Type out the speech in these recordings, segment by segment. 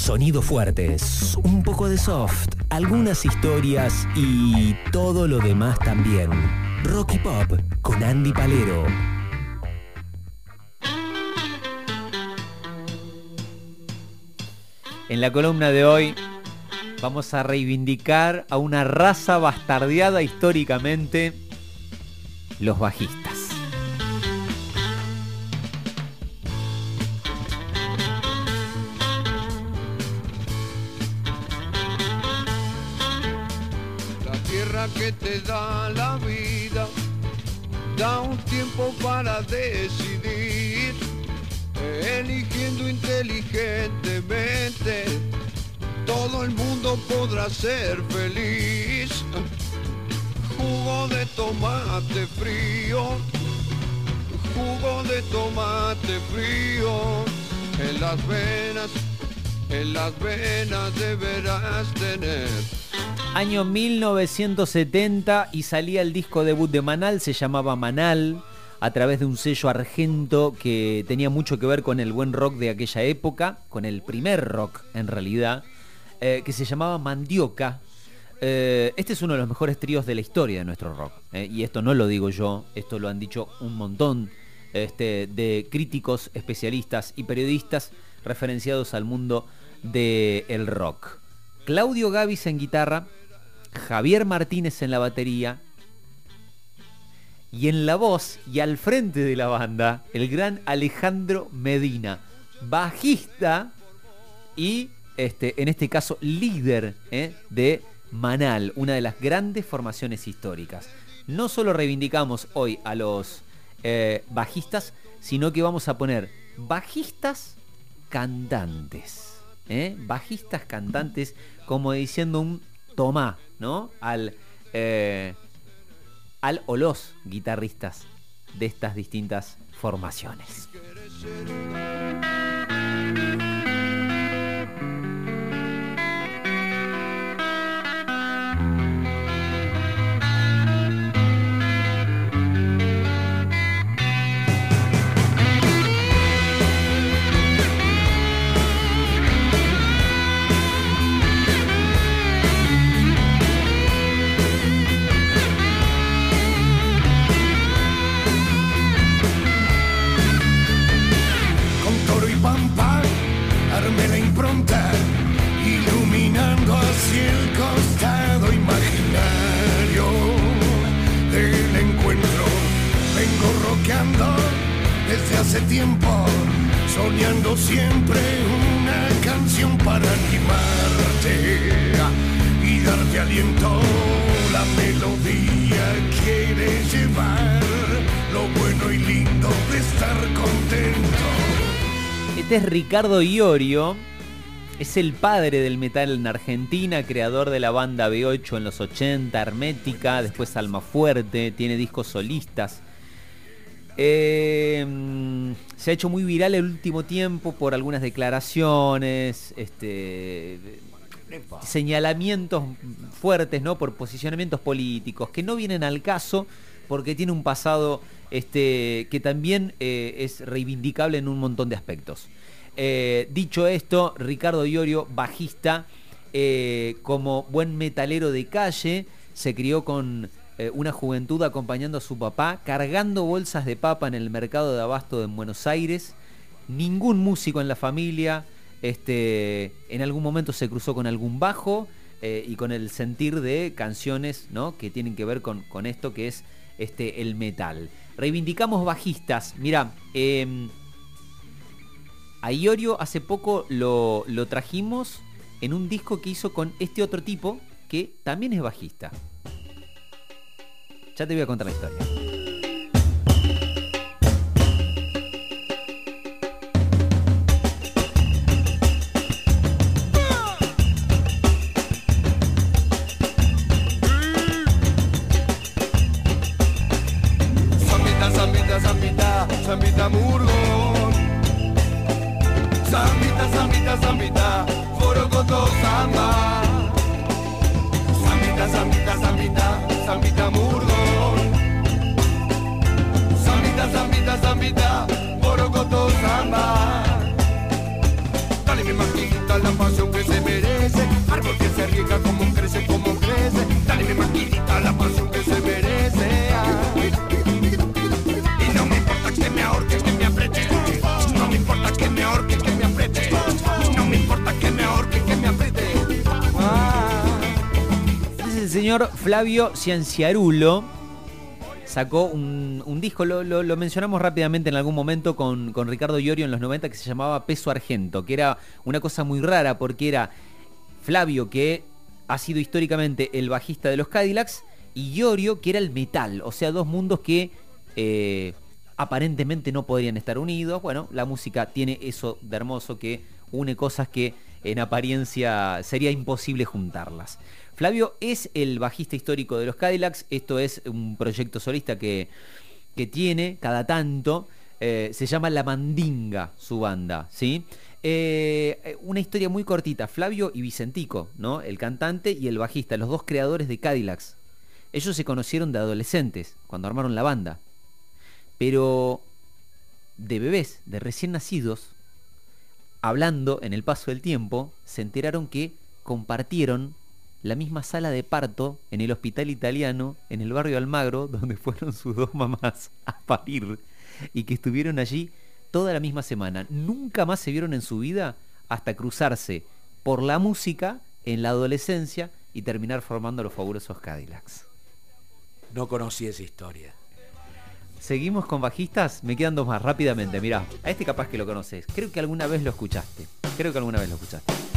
Sonidos fuertes, un poco de soft, algunas historias y todo lo demás también. Rocky Pop con Andy Palero. En la columna de hoy vamos a reivindicar a una raza bastardeada históricamente, los bajistas. Da la vida da un tiempo para decidir, eligiendo inteligentemente. Todo el mundo podrá ser feliz. Jugo de tomate frío, jugo de tomate frío en las venas, en las venas deberás tener. Año 1970 y salía el disco debut de Manal, se llamaba Manal, a través de un sello argento que tenía mucho que ver con el buen rock de aquella época, con el primer rock en realidad, eh, que se llamaba Mandioca. Eh, este es uno de los mejores tríos de la historia de nuestro rock. eh, y esto no lo digo yo, esto lo han dicho un montón este, de críticos, especialistas y periodistas referenciados al mundo del rock. Claudio Gavis en guitarra, Javier Martínez en la batería y en la voz y al frente de la banda el gran Alejandro Medina, bajista y este, en este caso líder ¿eh? de Manal, una de las grandes formaciones históricas. No solo reivindicamos hoy a los eh, bajistas, sino que vamos a poner bajistas cantantes. ¿eh? Bajistas cantantes, como diciendo un tomá, ¿no? Al, eh, al o los guitarristas de estas distintas formaciones. Hace tiempo, soñando siempre una canción para animarte y darte aliento. La melodía quiere llevar lo bueno y lindo de estar contento. Este es Ricardo Iorio, es el padre del metal en Argentina, creador de la banda B8 en los 80, Hermética, después Almafuerte, tiene discos solistas. Eh, mm, se ha hecho muy viral el último tiempo por algunas declaraciones, este, señalamientos fuertes, ¿no? Por posicionamientos políticos que no vienen al caso porque tiene un pasado este, que también eh, es reivindicable en un montón de aspectos. Eh, dicho esto, Ricardo Iorio, bajista, eh, como buen metalero de calle, se crió con eh, una juventud acompañando a su papá, cargando bolsas de papa en el mercado de abasto en Buenos Aires. Ningún músico en la familia, este, en algún momento se cruzó con algún bajo eh, y con el sentir de canciones ¿no? que tienen que ver con, con esto que es este, el metal. Reivindicamos bajistas. Mira, em, a Iorio hace poco lo, lo trajimos en un disco que hizo con este otro tipo que también es bajista. Ya te voy a contar la historia. mamita, borocoto samba. Dale mi maquita la pasión que se merece, árbol que se riega como crece, como crece. Dale mi maquita la pasión que se merece. Y no me importa que me ahorques, que me apretes, no me importa que me ahorques, que me apretes, no me importa que me ahorques, que me apretes. Ah. Este es el señor Flavio Cianciarulo sacó un, disco, lo, mencionamos rápidamente en algún momento con, con Ricardo Iorio en los 90 que se llamaba Peso Argento, que era una cosa muy rara porque era Flavio que ha sido históricamente el bajista de los Cadillacs y Iorio que era el metal, o sea, dos mundos que eh, aparentemente no podrían estar unidos. Bueno, la música tiene eso de hermoso que une cosas que en apariencia sería imposible juntarlas. Flavio es el bajista histórico de los Cadillacs, esto es un proyecto solista que, que tiene cada tanto, eh, se llama La Mandinga, su banda, ¿sí? Eh, una historia muy cortita, Flavio y Vicentico, ¿no? El cantante y el bajista, los dos creadores de Cadillacs. Ellos se conocieron de adolescentes, cuando armaron la banda. Pero de bebés, de recién nacidos, hablando en el paso del tiempo, se enteraron que compartieron la misma sala de parto en el hospital italiano, en el barrio Almagro, donde fueron sus dos mamás a parir y que estuvieron allí toda la misma semana. Nunca más se vieron en su vida hasta cruzarse por la música en la adolescencia y terminar formando los fabulosos Cadillacs. No conocí esa historia. Seguimos con bajistas, me quedan dos más rápidamente. Mirá, a este capaz que lo conoces. Creo que alguna vez lo escuchaste. Creo que alguna vez lo escuchaste.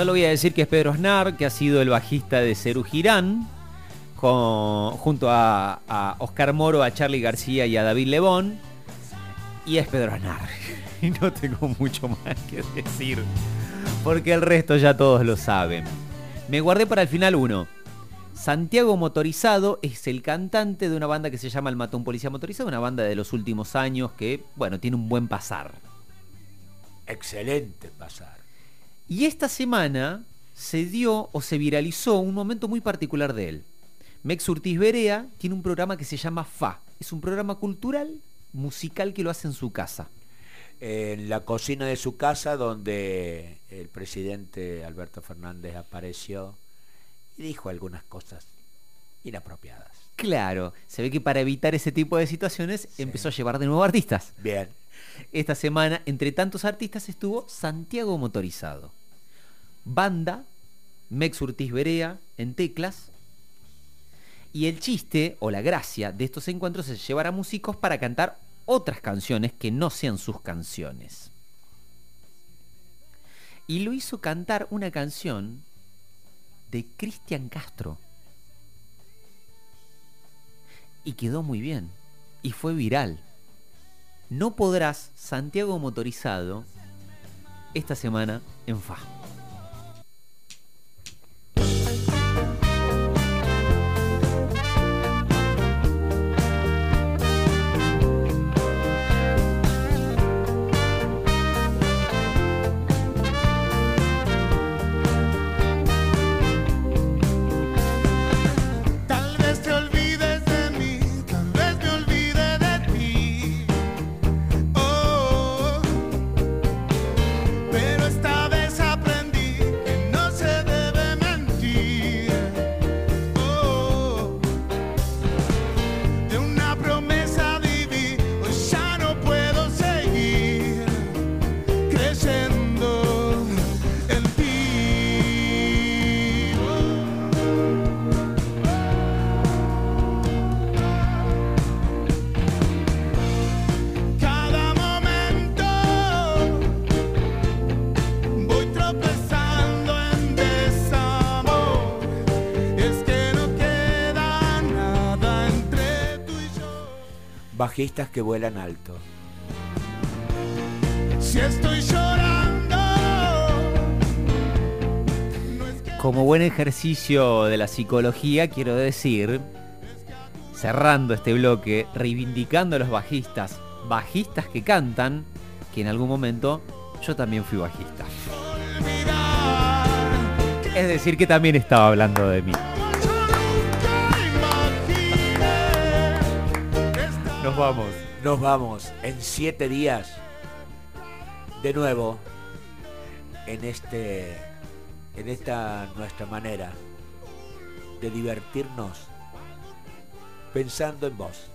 Solo voy a decir que es Pedro Aznar, que ha sido el bajista de Cerú Girán, junto a, a Oscar Moro, a Charlie García y a David Lebón. Y es Pedro Aznar. Y no tengo mucho más que decir, porque el resto ya todos lo saben. Me guardé para el final uno. Santiago Motorizado es el cantante de una banda que se llama El Matón Policía Motorizado, una banda de los últimos años que, bueno, tiene un buen pasar. Excelente pasar. Y esta semana se dio o se viralizó un momento muy particular de él. Mex Urtiz Berea tiene un programa que se llama FA. Es un programa cultural, musical que lo hace en su casa. En la cocina de su casa donde el presidente Alberto Fernández apareció y dijo algunas cosas inapropiadas. Claro, se ve que para evitar ese tipo de situaciones empezó a llevar de nuevo artistas. Bien. Esta semana, entre tantos artistas, estuvo Santiago Motorizado. Banda, Mex Urtiz Berea en teclas. Y el chiste o la gracia de estos encuentros es llevar a músicos para cantar otras canciones que no sean sus canciones. Y lo hizo cantar una canción de Cristian Castro. Y quedó muy bien. Y fue viral. No podrás Santiago Motorizado esta semana en FA. Bajistas que vuelan alto. Si estoy llorando, Como buen ejercicio de la psicología, quiero decir, cerrando este bloque, reivindicando a los bajistas, bajistas que cantan, que en algún momento yo también fui bajista. Es decir, que también estaba hablando de mí. Nos vamos. Nos vamos en siete días. De nuevo. En este. En esta nuestra manera. De divertirnos. Pensando en vos.